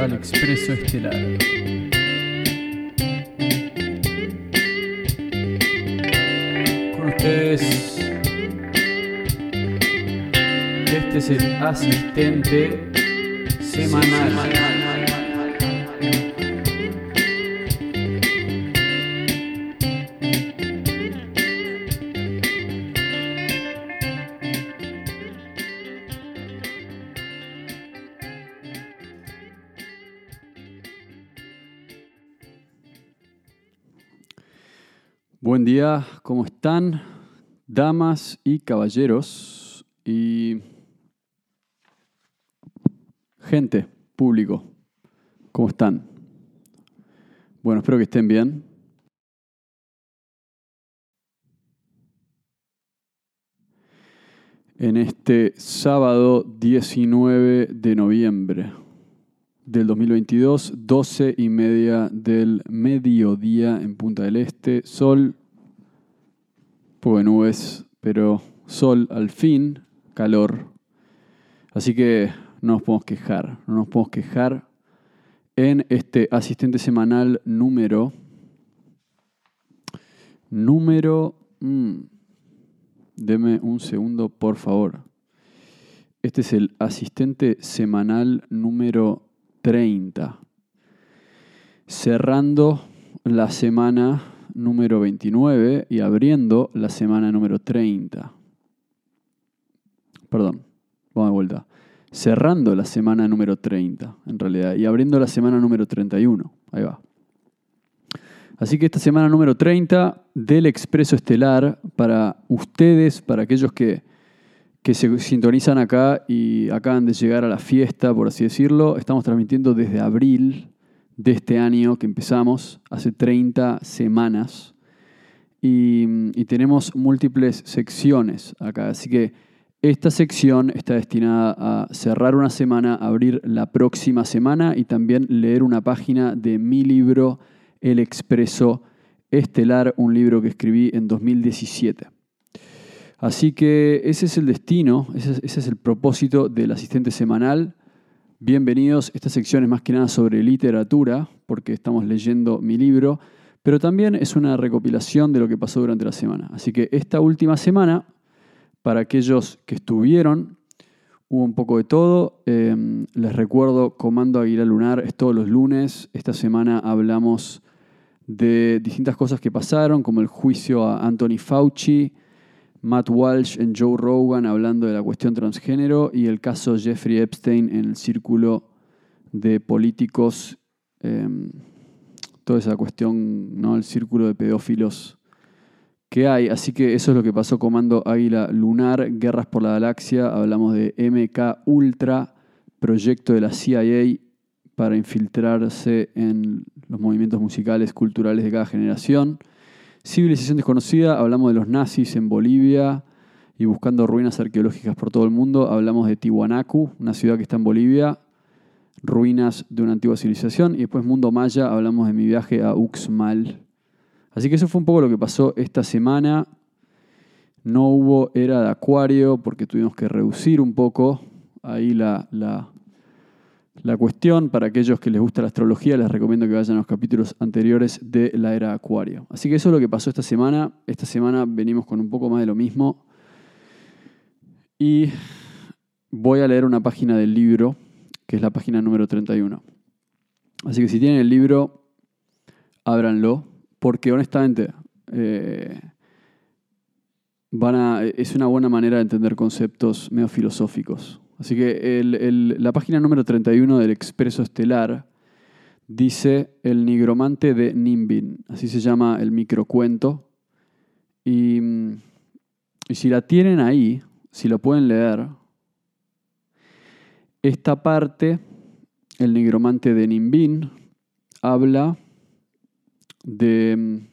al Expreso Estelar. Con ustedes, este es el asistente semanal. Buen día, ¿cómo están? Damas y caballeros y gente, público, ¿cómo están? Bueno, espero que estén bien. En este sábado 19 de noviembre del 2022, 12 y media del mediodía en Punta del Este, sol, poco de nubes, pero sol al fin, calor. Así que no nos podemos quejar, no nos podemos quejar en este asistente semanal número, número, mm, deme un segundo por favor. Este es el asistente semanal número 30. Cerrando la semana número 29 y abriendo la semana número 30. Perdón, vamos de vuelta. Cerrando la semana número 30, en realidad, y abriendo la semana número 31. Ahí va. Así que esta semana número 30 del Expreso Estelar para ustedes, para aquellos que que se sintonizan acá y acaban de llegar a la fiesta, por así decirlo. Estamos transmitiendo desde abril de este año que empezamos, hace 30 semanas. Y, tenemos múltiples secciones acá. Así que esta sección está destinada a cerrar una semana, abrir la próxima semana y también leer una página de mi libro, El Expreso Estelar, un libro que escribí en 2017. Así que ese es el destino, ese es, el propósito del asistente semanal. Bienvenidos, esta sección es más que nada sobre literatura, porque estamos leyendo mi libro, pero también es una recopilación de lo que pasó durante la semana. Así que esta última semana, para aquellos que estuvieron, hubo un poco de todo. Em, les recuerdo, Comando Aguilar Lunar es todos los lunes. Esta semana hablamos de distintas cosas que pasaron, como el juicio a Anthony Fauci, Matt Walsh en Joe Rogan hablando de la cuestión transgénero y el caso Jeffrey Epstein en el círculo de políticos, em, toda esa cuestión, ¿no? el círculo de pedófilos que hay. Así que eso es lo que pasó Comando Águila Lunar, Guerras por la Galaxia, hablamos de MK Ultra, proyecto de la CIA para infiltrarse en los movimientos musicales, culturales de cada generación. Civilización desconocida, hablamos de los nazis en Bolivia y buscando ruinas arqueológicas por todo el mundo. Hablamos de Tiwanaku, una ciudad que está en Bolivia, ruinas de una antigua civilización. Y después Mundo Maya, hablamos de mi viaje a Uxmal. Así que eso fue un poco lo que pasó esta semana. No hubo era de acuario porque tuvimos que reducir un poco ahí la, la la cuestión, para aquellos que les gusta la astrología, les recomiendo que vayan a los capítulos anteriores de la era Acuario. Así que eso es lo que pasó esta semana. Esta semana venimos con un poco más de lo mismo. Y voy a leer una página del libro, que es la página número 31. Así que si tienen el libro, ábranlo, porque honestamente eh, van a, es una buena manera de entender conceptos medio filosóficos. Así que la página número 31 del Expreso Estelar dice El nigromante de Nimbin, así se llama el microcuento. Y, y si la tienen ahí, si lo pueden leer, esta parte, el nigromante de Nimbin, habla de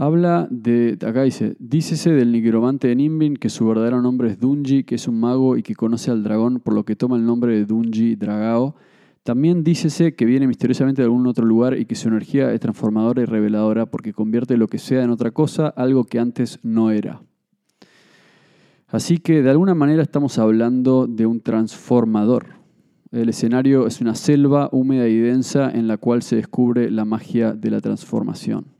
Habla de, acá dice, dícese del nigromante de Nimbin que su verdadero nombre es Dunji, que es un mago y que conoce al dragón, por lo que toma el nombre de Dunji Dragao. También dícese que viene misteriosamente de algún otro lugar y que su energía es transformadora y reveladora porque convierte lo que sea en otra cosa, algo que antes no era. Así que de alguna manera estamos hablando de un transformador. El escenario es una selva húmeda y densa en la cual se descubre la magia de la transformación.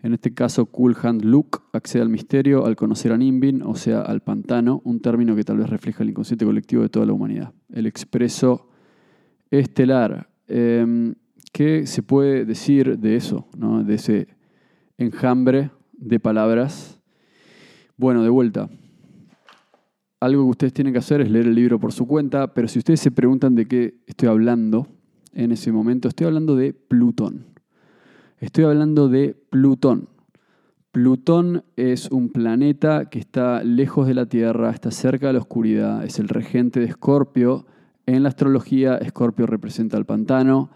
En este caso, Cool Hand Luke accede al misterio al conocer a Nimbin, o sea, al pantano, un término que tal vez refleja el inconsciente colectivo de toda la humanidad. El expreso estelar. Em, ¿Qué se puede decir de eso, de ese enjambre de palabras? Bueno, de vuelta, algo que ustedes tienen que hacer es leer el libro por su cuenta, pero si ustedes se preguntan de qué estoy hablando en ese momento, estoy hablando de Plutón. Estoy hablando de Plutón. Plutón es un planeta que está lejos de la Tierra, está cerca de la oscuridad, es el regente de Escorpio. En la astrología, Escorpio representa al pantano,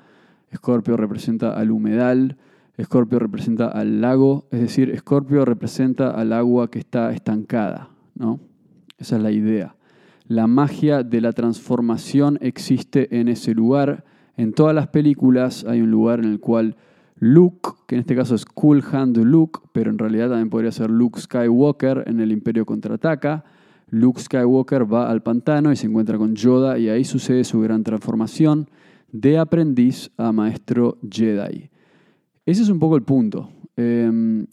Escorpio representa al humedal, Escorpio representa al lago, es decir, Escorpio representa al agua que está estancada, ¿no? Esa es la idea. La magia de la transformación existe en ese lugar. En todas las películas hay un lugar en el cual Luke, que en este caso es Cool Hand Luke, pero en realidad también podría ser Luke Skywalker en el Imperio Contraataca. Luke Skywalker va al pantano y se encuentra con Yoda y ahí sucede su gran transformación de aprendiz a maestro Jedi. Ese es un poco el punto. Em,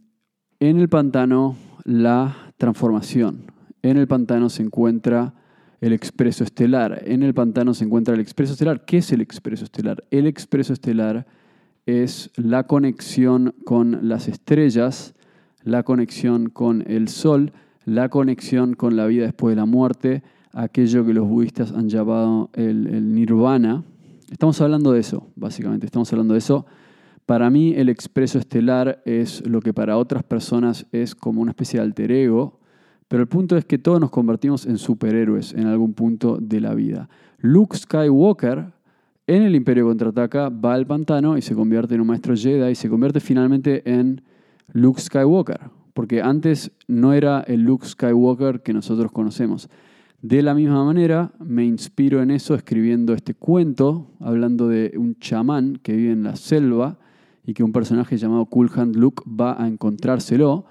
en el pantano, la transformación. En el pantano se encuentra el expreso estelar. En el pantano se encuentra el expreso estelar. ¿Qué es el expreso estelar? El expreso estelar es la conexión con las estrellas, la conexión con el sol, la conexión con la vida después de la muerte, aquello que los budistas han llamado el, nirvana. Estamos hablando de eso, básicamente, estamos hablando de eso. Para mí el expreso estelar es lo que para otras personas es como una especie de alter ego, pero el punto es que todos nos convertimos en superhéroes en algún punto de la vida. Luke Skywalker en el Imperio Contraataca va al pantano y se convierte en un maestro Jedi y se convierte finalmente en Luke Skywalker, porque antes no era el Luke Skywalker que nosotros conocemos. De la misma manera, me inspiro en eso escribiendo este cuento, hablando de un chamán que vive en la selva y que un personaje llamado Cool Hand Luke va a encontrárselo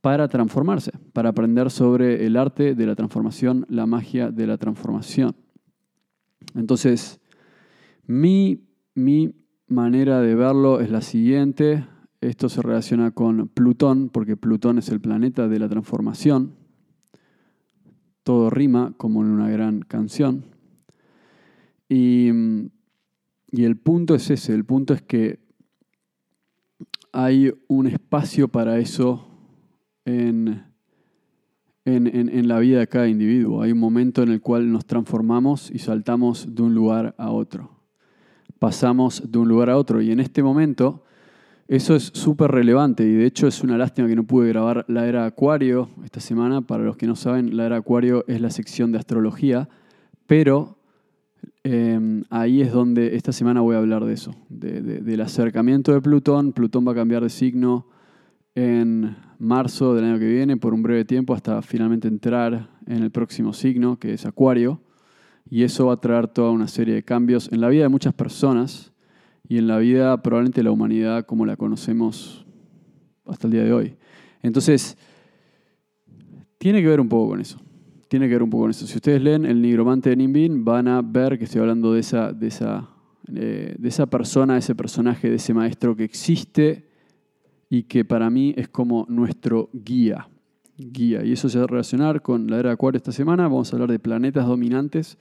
para transformarse, para aprender sobre el arte de la transformación, la magia de la transformación. Entonces, mi, mi manera de verlo es la siguiente. Esto se relaciona con Plutón, porque Plutón es el planeta de la transformación. Todo rima como en una gran canción. Y, y el punto es ese, el punto es que hay un espacio para eso en, en, la vida de cada individuo. Hay un momento en el cual nos transformamos y saltamos de un lugar a otro. Pasamos de un lugar a otro. Y en este momento eso es súper relevante y de hecho es una lástima que no pude grabar la era Acuario esta semana. Para los que no saben, la era Acuario es la sección de astrología, pero em, ahí es donde esta semana voy a hablar de eso, del acercamiento de Plutón. Plutón va a cambiar de signo en marzo del año que viene por un breve tiempo hasta finalmente entrar en el próximo signo, que es Acuario. Y eso va a traer toda una serie de cambios en la vida de muchas personas y en la vida probablemente de la humanidad como la conocemos hasta el día de hoy. Entonces, tiene que ver un poco con eso. Tiene que ver un poco con eso. Si ustedes leen El Nigromante de Nimbin, van a ver que estoy hablando de esa, de esa, eh, de esa persona, ese personaje, de ese maestro que existe y que para mí es como nuestro guía. Guía. Y eso se va a relacionar con la era de Acuario esta semana. Vamos a hablar de planetas dominantes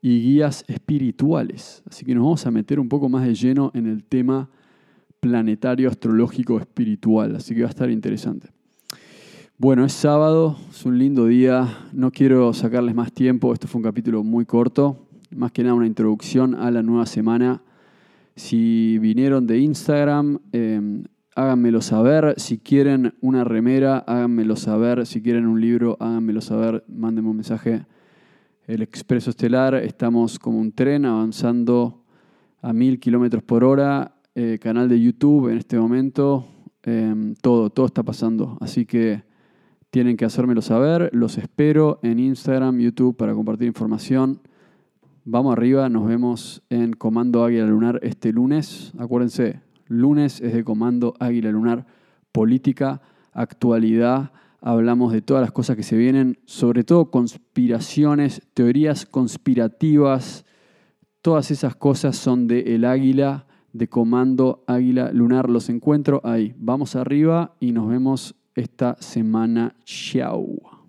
y guías espirituales. Así que nos vamos a meter un poco más de lleno en el tema planetario, astrológico, espiritual. Así que va a estar interesante. Bueno, es sábado, es un lindo día. No quiero sacarles más tiempo. Esto fue un capítulo muy corto. Más que nada una introducción a la nueva semana. Si vinieron de Instagram, eh, háganmelo saber. Si quieren una remera, háganmelo saber. Si quieren un libro, háganmelo saber. Mándenme un mensaje. El Expreso Estelar, estamos como un tren avanzando a mil kilómetros por hora. Eh, canal de YouTube en este momento. Em, todo, todo está pasando. Así que tienen que hacérmelo saber. Los espero en Instagram, YouTube para compartir información. Vamos arriba, nos vemos en Comando Águila Lunar este lunes. Acuérdense, lunes es de Comando Águila Lunar, política, actualidad. Hablamos de todas las cosas que se vienen, sobre todo conspiraciones, teorías conspirativas. Todas esas cosas son de El Águila, de Comando Águila Lunar. Los encuentro ahí. Vamos arriba y nos vemos esta semana. Chao.